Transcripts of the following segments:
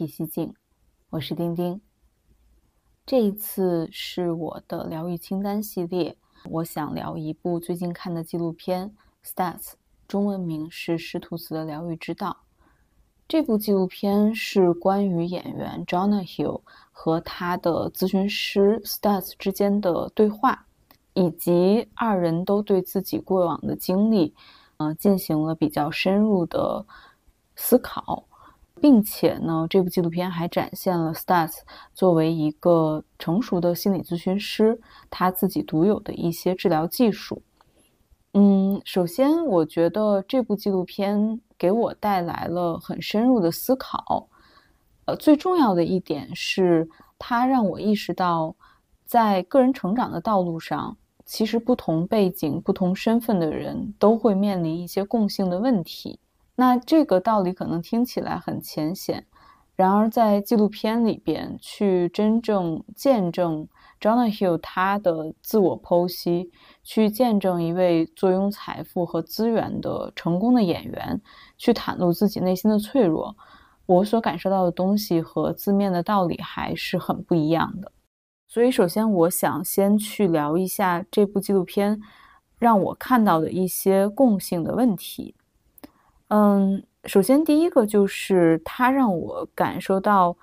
脾息静，我是丁丁。这一次是我的疗愈清单系列，我想聊一部最近看的纪录片《Stats》，中文名是《施图茨的疗愈之道》。这部纪录片是关于演员 Jonah Hill 和他的咨询师 Stats 之间的对话，以及二人都对自己过往的经历，呃，进行了比较深入的思考。并且呢，这部纪录片还展现了 Stas 作为一个成熟的心理咨询师，他自己独有的一些治疗技术。嗯，首先，我觉得这部纪录片给我带来了很深入的思考。呃，最重要的一点是，它让我意识到，在个人成长的道路上，其实不同背景、不同身份的人都会面临一些共性的问题。那这个道理可能听起来很浅显，然而在纪录片里边去真正见证 Jonah Hill 他的自我剖析，去见证一位坐拥财富和资源的成功的演员去袒露自己内心的脆弱，我所感受到的东西和字面的道理还是很不一样的。所以，首先我想先去聊一下这部纪录片让我看到的一些共性的问题。嗯，首先第一个就是它让我感受到，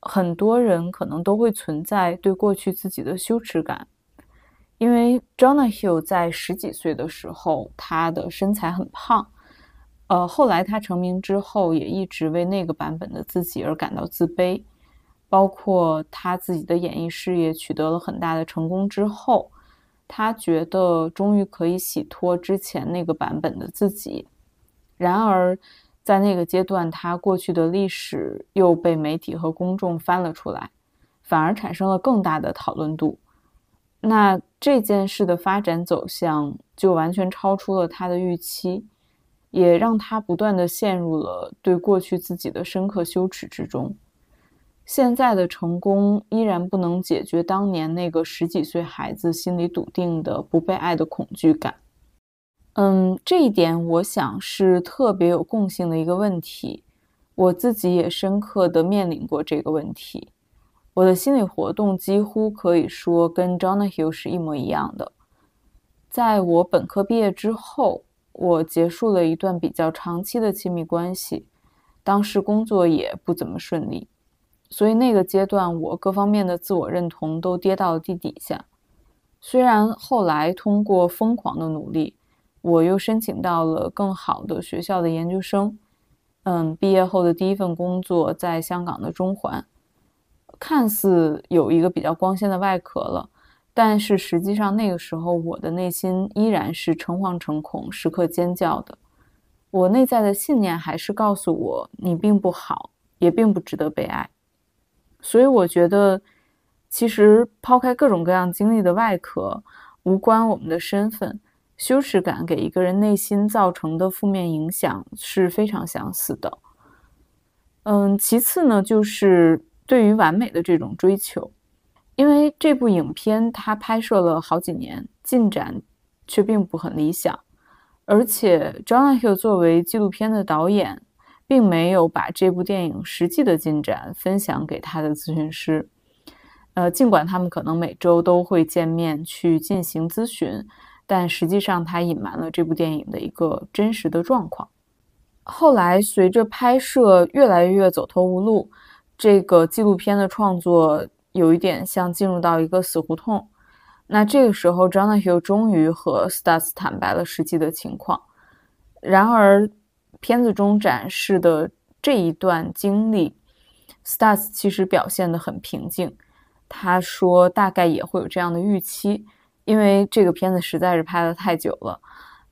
很多人可能都会存在对过去自己的羞耻感，因为 Jonah Hill 在十几岁的时候，他的身材很胖，呃，后来他成名之后，也一直为那个版本的自己而感到自卑，包括他自己的演艺事业取得了很大的成功之后，他觉得终于可以洗脱之前那个版本的自己。然而，在那个阶段，他过去的历史又被媒体和公众翻了出来，反而产生了更大的讨论度。那这件事的发展走向就完全超出了他的预期，也让他不断的陷入了对过去自己的深刻羞耻之中。现在的成功依然不能解决当年那个十几岁孩子心里笃定的不被爱的恐惧感。嗯，这一点我想是特别有共性的一个问题。我自己也深刻的面临过这个问题。我的心理活动几乎可以说跟 Jonah Hill 是一模一样的。在我本科毕业之后，我结束了一段比较长期的亲密关系，当时工作也不怎么顺利，所以那个阶段我各方面的自我认同都跌到了地底下。虽然后来通过疯狂的努力。我又申请到了更好的学校的研究生，嗯，毕业后的第一份工作在香港的中环，看似有一个比较光鲜的外壳了，但是实际上那个时候我的内心依然是诚惶诚恐、时刻尖叫的。我内在的信念还是告诉我，你并不好，也并不值得被爱。所以我觉得，其实抛开各种各样经历的外壳，无关我们的身份。羞耻感给一个人内心造成的负面影响是非常相似的。嗯，其次呢，就是对于完美的这种追求，因为这部影片它拍摄了好几年，进展却并不很理想，而且 Jonah Hill 作为纪录片的导演，并没有把这部电影实际的进展分享给他的咨询师。呃，尽管他们可能每周都会见面去进行咨询。但实际上，它隐瞒了这部电影的一个真实的状况。后来，随着拍摄越来越走投无路，这个纪录片的创作有一点像进入到一个死胡同。那这个时候，Jonah Hill 终于和 Stas 坦白了实际的情况。然而，片子中展示的这一段经历，Stas 其实表现得很平静。他说：“大概也会有这样的预期。”因为这个片子实在是拍的太久了，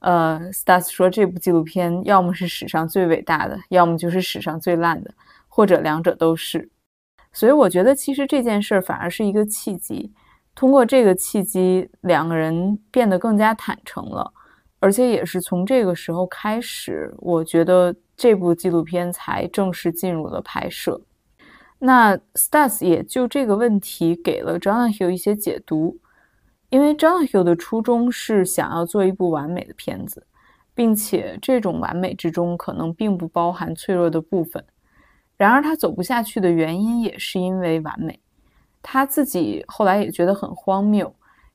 呃，Stas 说这部纪录片要么是史上最伟大的，要么就是史上最烂的，或者两者都是。所以我觉得其实这件事儿反而是一个契机，通过这个契机，两个人变得更加坦诚了，而且也是从这个时候开始，我觉得这部纪录片才正式进入了拍摄。那 Stas 也就这个问题给了 Jonah Hill 一些解读。因为 John Hill 的初衷是想要做一部完美的片子，并且这种完美之中可能并不包含脆弱的部分。然而他走不下去的原因也是因为完美。他自己后来也觉得很荒谬，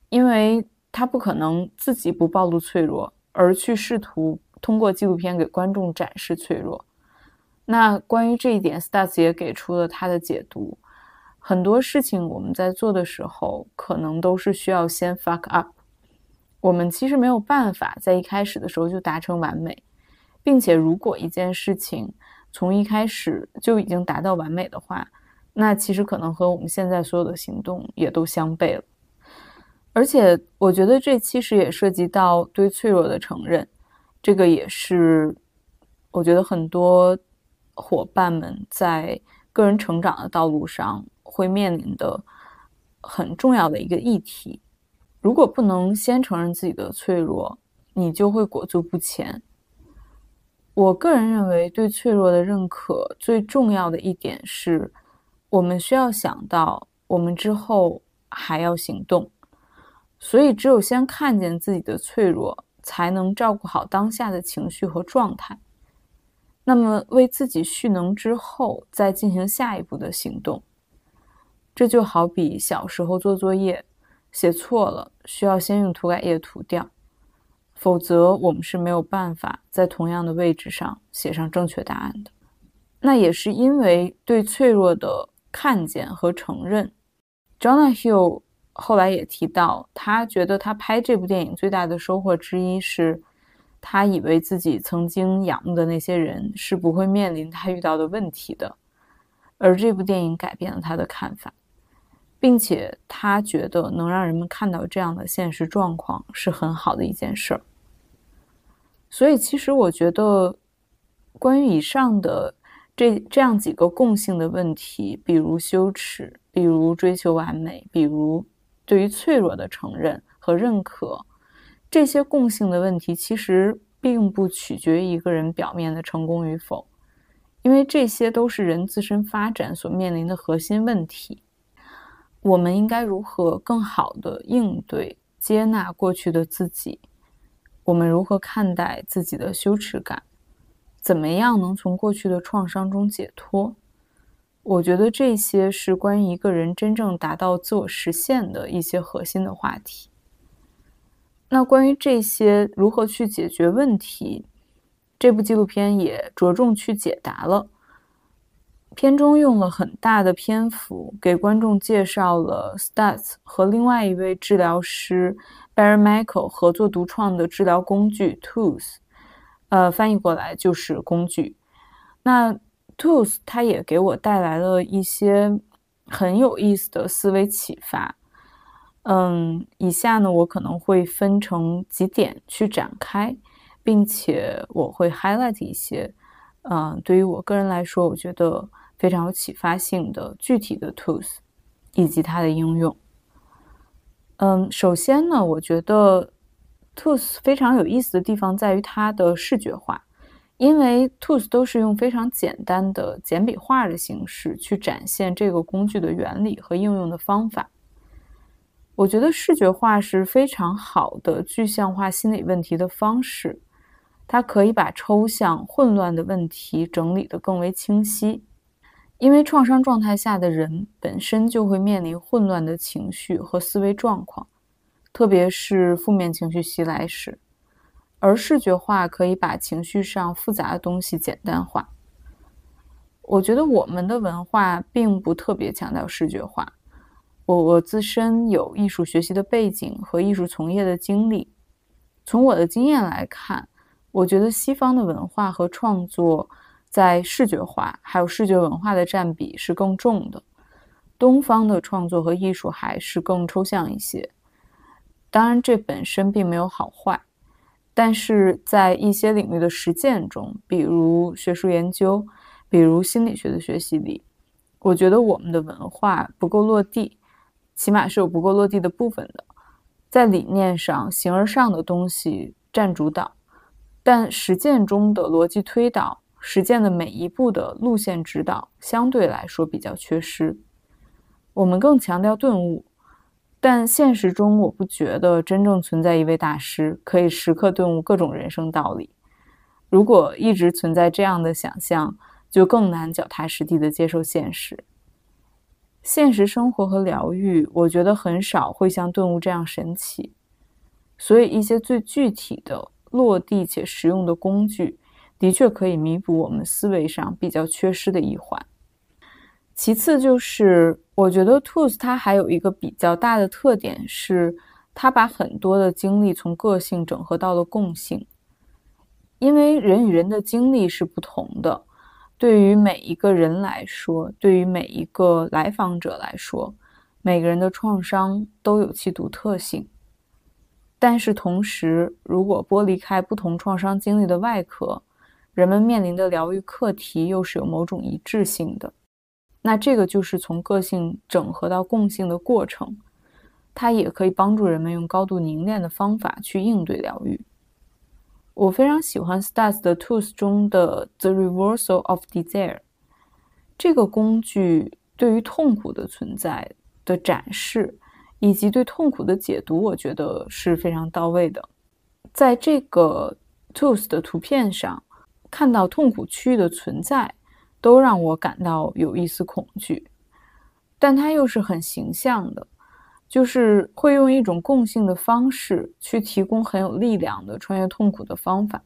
因为他不可能自己不暴露脆弱，而去试图通过纪录片给观众展示脆弱。那关于这一点，Stas 也给出了他的解读。很多事情我们在做的时候，可能都是需要先 fuck up。我们其实没有办法在一开始的时候就达成完美，并且如果一件事情从一开始就已经达到完美的话，那其实可能和我们现在所有的行动也都相悖了。而且，我觉得这其实也涉及到对脆弱的承认，这个也是我觉得很多伙伴们在个人成长的道路上。会面临的很重要的一个议题，如果不能先承认自己的脆弱，你就会裹足不前。我个人认为，对脆弱的认可最重要的一点是，我们需要想到我们之后还要行动，所以只有先看见自己的脆弱，才能照顾好当下的情绪和状态。那么，为自己蓄能之后，再进行下一步的行动。这就好比小时候做作业，写错了需要先用涂改液涂掉，否则我们是没有办法在同样的位置上写上正确答案的。那也是因为对脆弱的看见和承认，Jonah Hill 后来也提到，他觉得他拍这部电影最大的收获之一是，他以为自己曾经仰慕的那些人是不会面临他遇到的问题的，而这部电影改变了他的看法。并且他觉得能让人们看到这样的现实状况是很好的一件事儿。所以，其实我觉得，关于以上的这这样几个共性的问题，比如羞耻，比如追求完美，比如对于脆弱的承认和认可，这些共性的问题，其实并不取决于一个人表面的成功与否，因为这些都是人自身发展所面临的核心问题。我们应该如何更好的应对、接纳过去的自己？我们如何看待自己的羞耻感？怎么样能从过去的创伤中解脱？我觉得这些是关于一个人真正达到自我实现的一些核心的话题。那关于这些如何去解决问题，这部纪录片也着重去解答了。片中用了很大的篇幅给观众介绍了 Stats 和另外一位治疗师 Barry Michael 合作独创的治疗工具 Tools，呃，翻译过来就是工具。那 Tools 它也给我带来了一些很有意思的思维启发。嗯，以下呢我可能会分成几点去展开，并且我会 highlight 一些，嗯，对于我个人来说，我觉得。非常有启发性的具体的 tools，以及它的应用。嗯，首先呢，我觉得 tools 非常有意思的地方在于它的视觉化，因为 tools 都是用非常简单的简笔画的形式去展现这个工具的原理和应用的方法。我觉得视觉化是非常好的具象化心理问题的方式，它可以把抽象混乱的问题整理得更为清晰。因为创伤状态下的人本身就会面临混乱的情绪和思维状况，特别是负面情绪袭来时，而视觉化可以把情绪上复杂的东西简单化。我觉得我们的文化并不特别强调视觉化。我我自身有艺术学习的背景和艺术从业的经历，从我的经验来看，我觉得西方的文化和创作。在视觉化还有视觉文化的占比是更重的，东方的创作和艺术还是更抽象一些。当然，这本身并没有好坏，但是在一些领域的实践中，比如学术研究，比如心理学的学习里，我觉得我们的文化不够落地，起码是有不够落地的部分的。在理念上，形而上的东西占主导，但实践中的逻辑推导。实践的每一步的路线指导相对来说比较缺失，我们更强调顿悟，但现实中我不觉得真正存在一位大师可以时刻顿悟各种人生道理。如果一直存在这样的想象，就更难脚踏实地的接受现实。现实生活和疗愈，我觉得很少会像顿悟这样神奇。所以，一些最具体的、落地且实用的工具，的确可以弥补我们思维上比较缺失的一环。其次，就是我觉得 Tools 它还有一个比较大的特点是，它把很多的经历从个性整合到了共性。因为人与人的经历是不同的。对于每一个人来说，对于每一个来访者来说，每个人的创伤都有其独特性。但是同时，如果剥离开不同创伤经历的外壳，人们面临的疗愈课题又是有某种一致性的。那这个就是从个性整合到共性的过程，它也可以帮助人们用高度凝练的方法去应对疗愈。我非常喜欢 Stats 的 Tools 中的 The Reversal of Desire 这个工具，对于痛苦的存在的展示，以及对痛苦的解读，我觉得是非常到位的。在这个 Tools 的图片上，看到痛苦区域的存在，都让我感到有一丝恐惧，但它又是很形象的。就是会用一种共性的方式去提供很有力量的穿越痛苦的方法。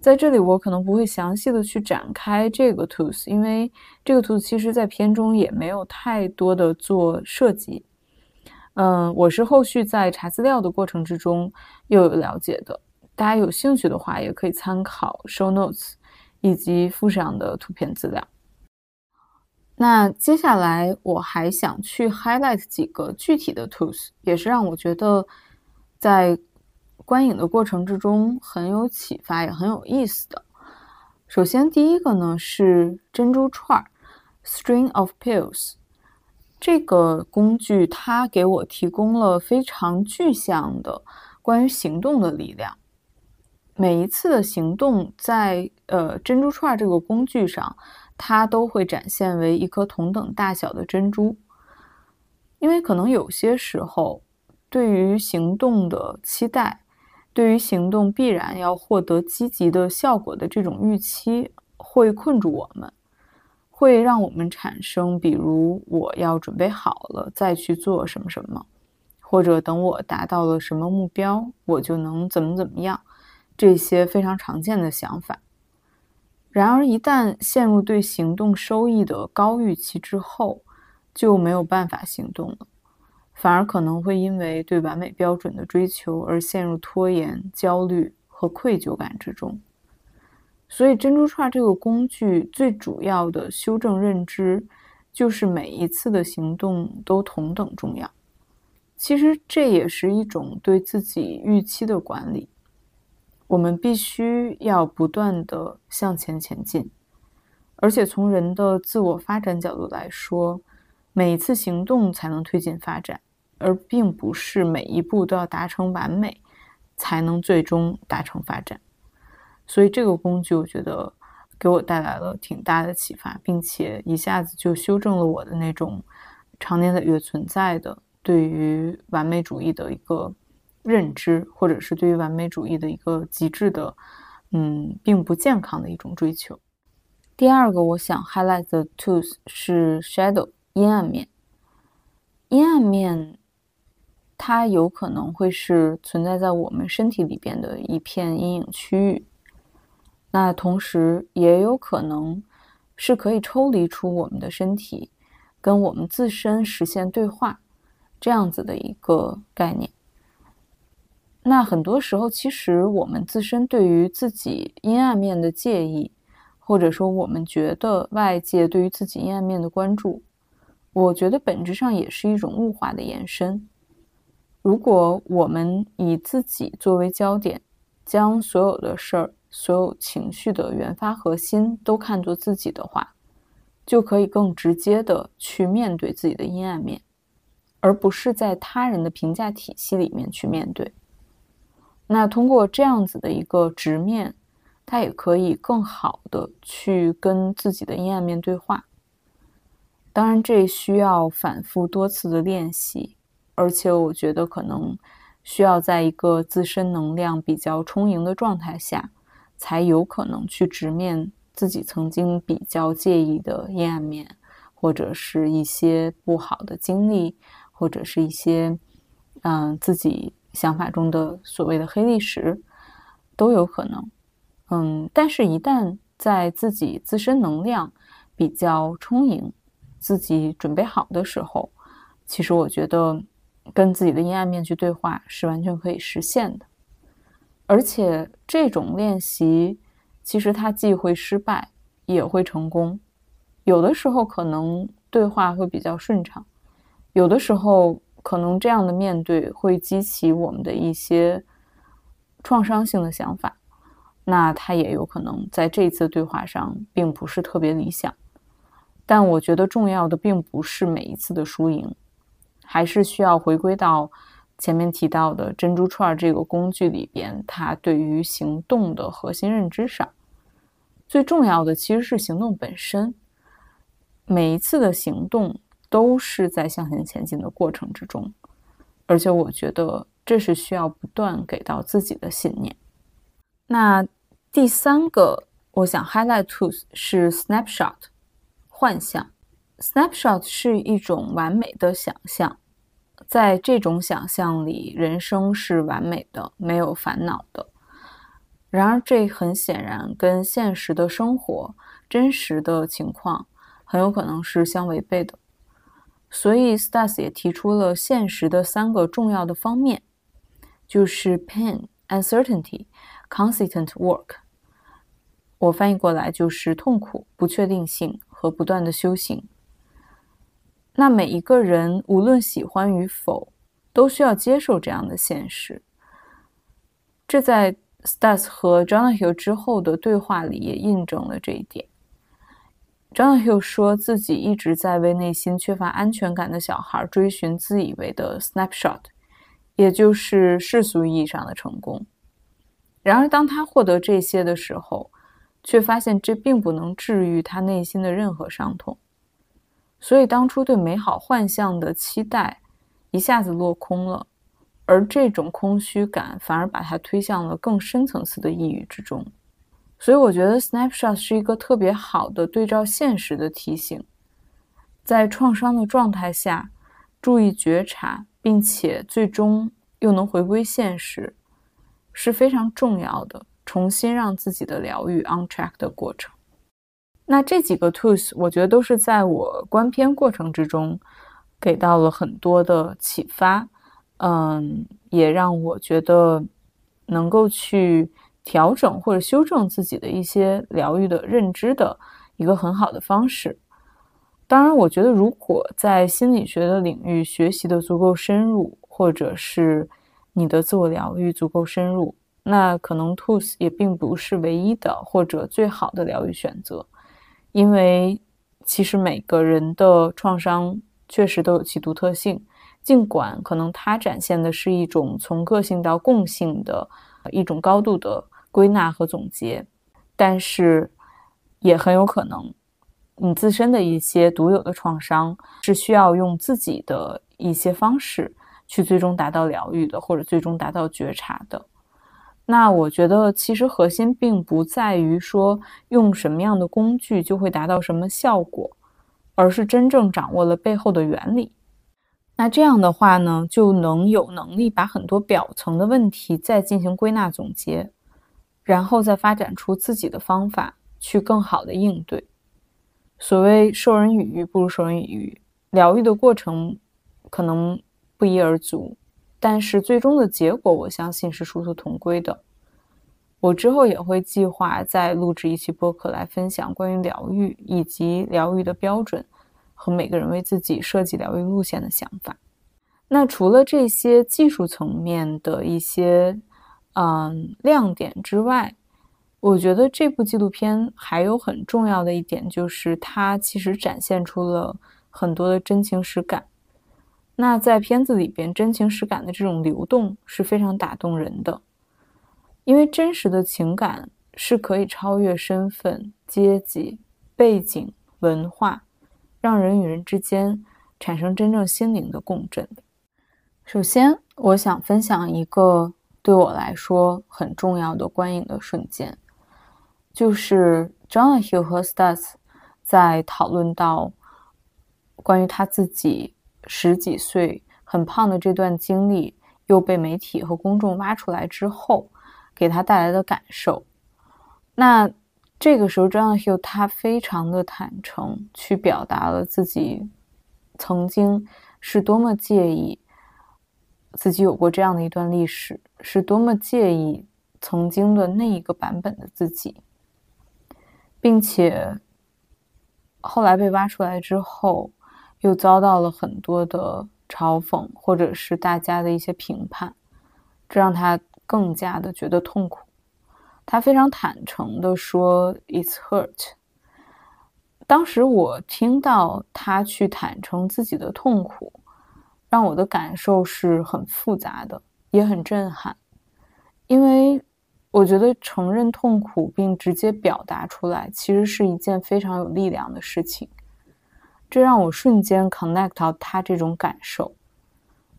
在这里，我可能不会详细的去展开这个 tools，因为这个 tools 其实在片中也没有太多的做设计。嗯，我是后续在查资料的过程之中又有了解的。大家有兴趣的话，也可以参考 show notes 以及附上的图片资料。那接下来我还想去 highlight 几个具体的 tools，也是让我觉得在观影的过程之中很有启发，也很有意思的。首先，第一个呢是珍珠串儿 （string of pearls） 这个工具，它给我提供了非常具象的关于行动的力量。每一次的行动，在呃珍珠串这个工具上。它都会展现为一颗同等大小的珍珠，因为可能有些时候，对于行动的期待，对于行动必然要获得积极的效果的这种预期，会困住我们，会让我们产生，比如我要准备好了再去做什么什么，或者等我达到了什么目标，我就能怎么怎么样，这些非常常见的想法。然而，一旦陷入对行动收益的高预期之后，就没有办法行动了，反而可能会因为对完美标准的追求而陷入拖延、焦虑和愧疚感之中。所以，珍珠串这个工具最主要的修正认知，就是每一次的行动都同等重要。其实，这也是一种对自己预期的管理。我们必须要不断的向前前进，而且从人的自我发展角度来说，每一次行动才能推进发展，而并不是每一步都要达成完美才能最终达成发展。所以这个工具，我觉得给我带来了挺大的启发，并且一下子就修正了我的那种常年累月存在的对于完美主义的一个。认知，或者是对于完美主义的一个极致的，嗯，并不健康的一种追求。第二个，我想 highlight 的 tools 是 shadow 阴暗面。阴暗面，它有可能会是存在在我们身体里边的一片阴影区域，那同时也有可能是可以抽离出我们的身体，跟我们自身实现对话，这样子的一个概念。那很多时候，其实我们自身对于自己阴暗面的介意，或者说我们觉得外界对于自己阴暗面的关注，我觉得本质上也是一种物化的延伸。如果我们以自己作为焦点，将所有的事儿、所有情绪的原发核心都看作自己的话，就可以更直接的去面对自己的阴暗面，而不是在他人的评价体系里面去面对。那通过这样子的一个直面，他也可以更好的去跟自己的阴暗面对话。当然，这需要反复多次的练习，而且我觉得可能需要在一个自身能量比较充盈的状态下，才有可能去直面自己曾经比较介意的阴暗面，或者是一些不好的经历，或者是一些嗯自己想法中的所谓的黑历史，都有可能。嗯，但是，一旦在自己自身能量比较充盈、自己准备好的时候，其实我觉得跟自己的阴暗面去对话是完全可以实现的。而且，这种练习其实它既会失败，也会成功。有的时候可能对话会比较顺畅，有的时候可能这样的面对会激起我们的一些创伤性的想法。那他也有可能在这次对话上并不是特别理想，但我觉得重要的并不是每一次的输赢，还是需要回归到前面提到的珍珠串这个工具里边，它对于行动的核心认知上。最重要的其实是行动本身，每一次的行动都是在向前前进的过程之中，而且我觉得这是需要不断给到自己的信念。那。第三个，我想 highlight to 是 snapshot 幻象。snapshot 是一种完美的想象，在这种想象里，人生是完美的，没有烦恼的。然而，这很显然跟现实的生活、真实的情况很有可能是相违背的。所以，Stas 也提出了现实的三个重要的方面，就是 pain、uncertainty、consistent work。我翻译过来就是痛苦、不确定性和不断的修行。那每一个人无论喜欢与否，都需要接受这样的现实。这在 Stas 和 Jonah 之后的对话里也印证了这一点。Jonah 说自己一直在为内心缺乏安全感的小孩追寻自以为的 snapshot，也就是世俗意义上的成功。然而，当他获得这些的时候，却发现这并不能治愈他内心的任何伤痛，所以当初对美好幻象的期待一下子落空了，而这种空虚感反而把他推向了更深层次的抑郁之中。所以我觉得 snapshot 是一个特别好的对照现实的提醒，在创伤的状态下注意觉察，并且最终又能回归现实，是非常重要的。重新让自己的疗愈 on track 的过程。那这几个 tools，我觉得都是在我观片过程之中给到了很多的启发，嗯，也让我觉得能够去调整或者修正自己的一些疗愈的认知的一个很好的方式。当然，我觉得如果在心理学的领域学习的足够深入，或者是你的自我疗愈足够深入。那可能 tools 也并不是唯一的或者最好的疗愈选择，因为其实每个人的创伤确实都有其独特性。尽管可能它展现的是一种从个性到共性的一种高度的归纳和总结，但是也很有可能你自身的一些独有的创伤是需要用自己的一些方式去最终达到疗愈的，或者最终达到觉察的。那我觉得，其实核心并不在于说用什么样的工具就会达到什么效果，而是真正掌握了背后的原理。那这样的话呢，就能有能力把很多表层的问题再进行归纳总结，然后再发展出自己的方法去更好的应对。所谓授人以鱼不如授人以渔，疗愈的过程可能不一而足。但是最终的结果，我相信是殊途同归的。我之后也会计划再录制一期播客来分享关于疗愈以及疗愈的标准和每个人为自己设计疗愈路线的想法。那除了这些技术层面的一些嗯亮点之外，我觉得这部纪录片还有很重要的一点，就是它其实展现出了很多的真情实感。那在片子里边，真情实感的这种流动是非常打动人的，因为真实的情感是可以超越身份、阶级、背景、文化，让人与人之间产生真正心灵的共振的。首先，我想分享一个对我来说很重要的观影的瞬间，就是 John Hill 和 Stas 在讨论到关于他自己十几岁很胖的这段经历，又被媒体和公众挖出来之后，给他带来的感受。那这个时候，John Hill 他非常的坦诚，去表达了自己曾经是多么介意自己有过这样的一段历史，是多么介意曾经的那一个版本的自己。并且后来被挖出来之后，又遭到了很多的嘲讽，或者是大家的一些评判，这让他更加的觉得痛苦。他非常坦诚的说：“It's hurt。”当时我听到他去坦诚自己的痛苦，让我的感受是很复杂的，也很震撼，因为。我觉得承认痛苦并直接表达出来，其实是一件非常有力量的事情。这让我瞬间 connect 到他这种感受，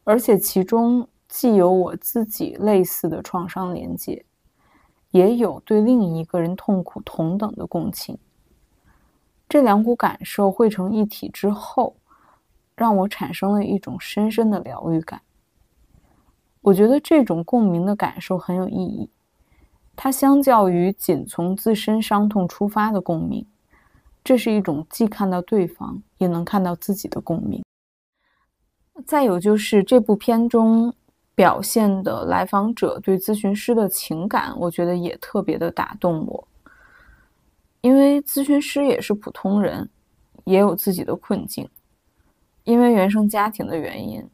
而且其中既有我自己类似的创伤连接，也有对另一个人痛苦同等的共情。这两股感受汇成一体之后，让我产生了一种深深的疗愈感。我觉得这种共鸣的感受很有意义。它相较于仅从自身伤痛出发的共鸣，这是一种既看到对方也能看到自己的共鸣。再有就是这部片中表现的来访者对咨询师的情感，我觉得也特别的打动我。因为咨询师也是普通人，也有自己的困境，因为原生家庭的原因。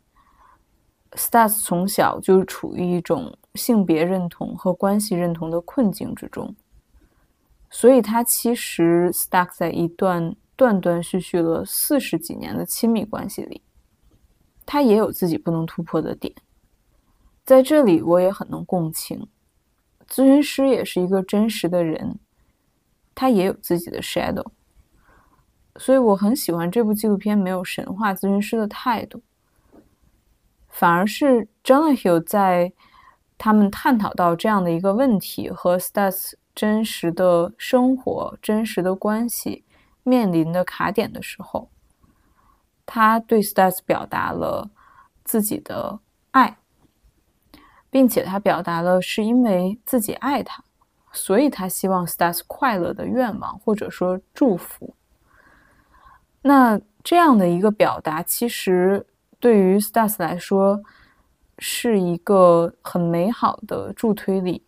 Stas 从小就处于一种性别认同和关系认同的困境之中，所以他其实 stuck 在一段断断续续了四十几年的亲密关系里，他也有自己不能突破的点。在这里，我也很能共情，咨询师也是一个真实的人，他也有自己的 shadow，所以我很喜欢这部纪录片没有神话咨询师的态度。反而是 Jonah 在他们探讨到这样的一个问题和 Stas 真实的生活、真实的关系面临的卡点的时候，他对 Stas 表达了自己的爱，并且他表达了是因为自己爱他，所以他希望 Stas 快乐的愿望或者说祝福。那这样的一个表达，其实。对于 Stas 来说，是一个很美好的助推力，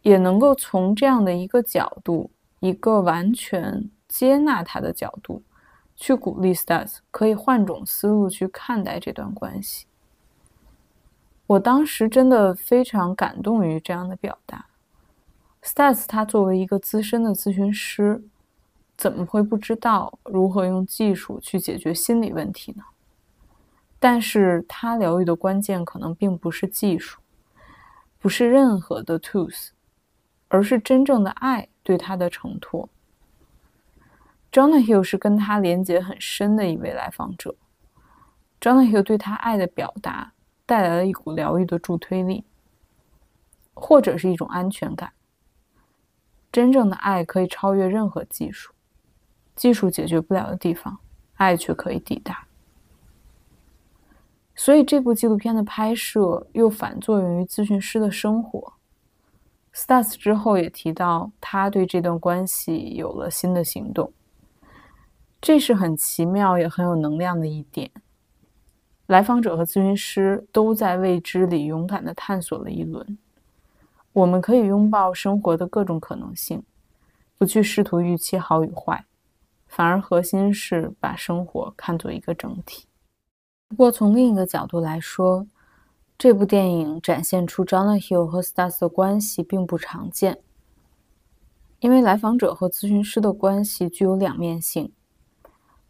也能够从这样的一个角度，一个完全接纳他的角度，去鼓励 Stas 可以换种思路去看待这段关系。我当时真的非常感动于这样的表达。Stas 他作为一个资深的咨询师，怎么会不知道如何用技术去解决心理问题呢？但是他疗愈的关键可能并不是技术，不是任何的 tools，而是真正的爱对他的承托。Jonah Hill 是跟他连接很深的一位来访者，Jonah Hill 对他爱的表达带来了一股疗愈的助推力，或者是一种安全感。真正的爱可以超越任何技术，技术解决不了的地方，爱却可以抵达。所以这部纪录片的拍摄又反作用于咨询师的生活。Stas 之后也提到，他对这段关系有了新的行动，这是很奇妙也很有能量的一点。来访者和咨询师都在未知里勇敢地探索了一轮。我们可以拥抱生活的各种可能性，不去试图预期好与坏，反而核心是把生活看作一个整体。不过，从另一个角度来说，这部电影展现出 Jonah Hill 和 Stas 的关系并不常见，因为来访者和咨询师的关系具有两面性。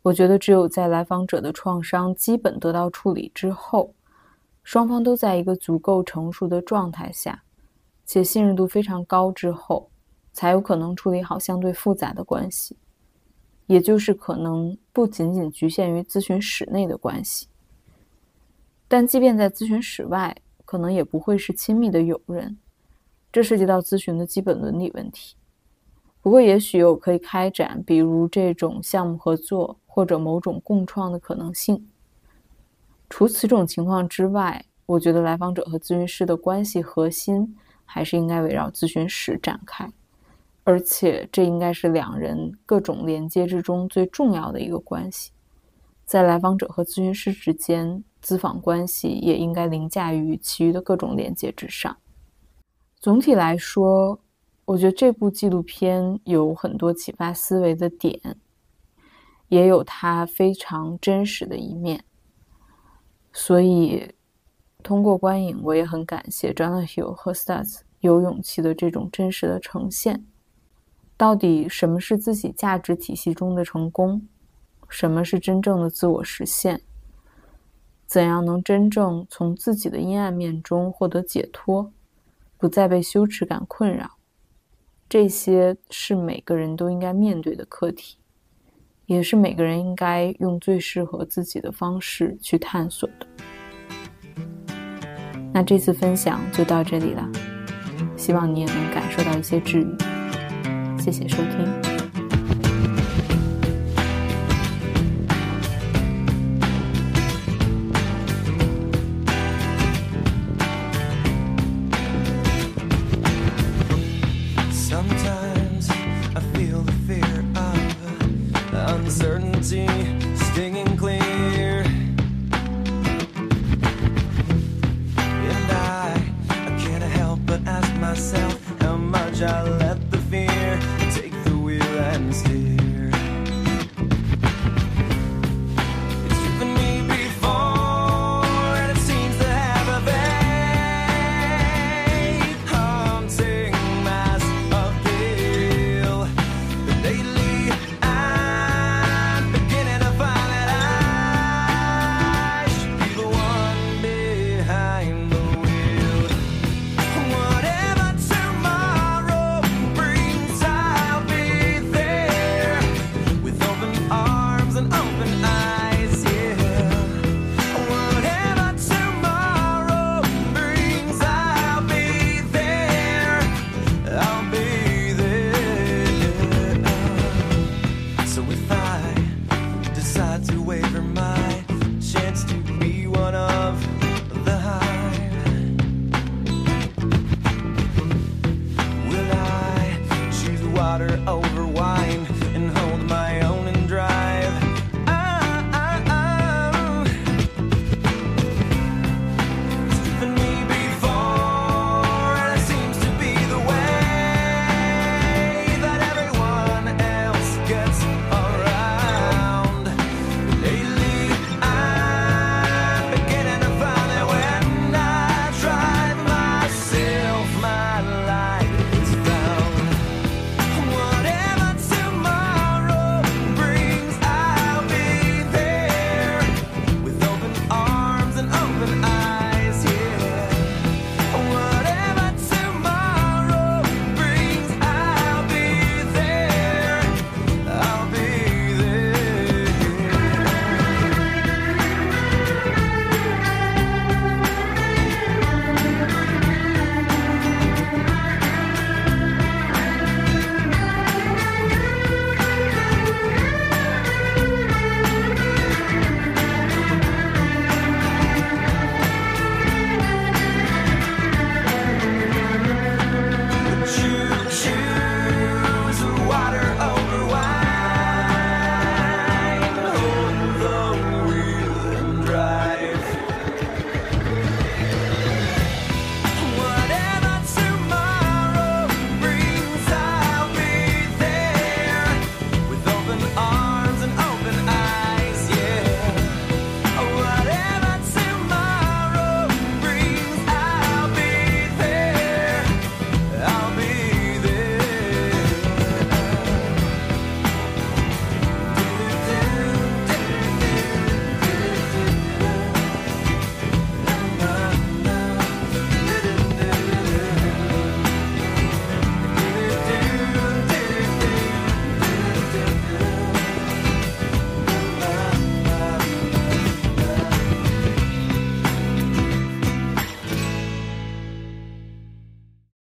我觉得，只有在来访者的创伤基本得到处理之后，双方都在一个足够成熟的状态下，且信任度非常高之后，才有可能处理好相对复杂的关系，也就是可能不仅仅局限于咨询室内的关系。但即便在咨询室外，可能也不会是亲密的友人。这涉及到咨询的基本伦理问题。不过，也许有可以开展，比如这种项目合作或者某种共创的可能性。除此种情况之外，我觉得来访者和咨询师的关系核心还是应该围绕咨询室展开，而且这应该是两人各种连接之中最重要的一个关系。在来访者和咨询师之间，资访关系也应该凌驾于其余的各种连接之上。总体来说。我觉得这部纪录片有很多启发思维的点，也有它非常真实的一面。所以，通过观影，我也很感谢 John Hill 和 Stats 有勇气的这种真实的呈现。到底什么是自己价值体系中的成功？什么是真正的自我实现？怎样能真正从自己的阴暗面中获得解脱，不再被羞耻感困扰？这些是每个人都应该面对的课题，也是每个人应该用最适合自己的方式去探索的。那这次分享就到这里了，希望你也能感受到一些治愈。谢谢收听。